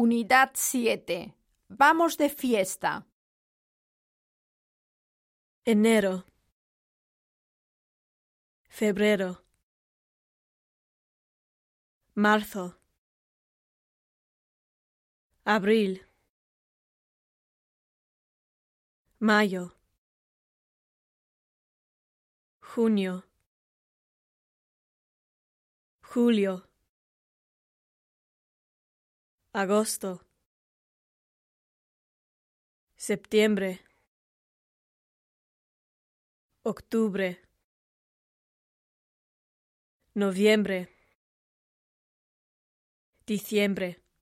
Unidad 7. Vamos de fiesta. enero, febrero, marzo, abril, mayo, junio, julio, agosto, septiembre, octubre, noviembre, diciembre,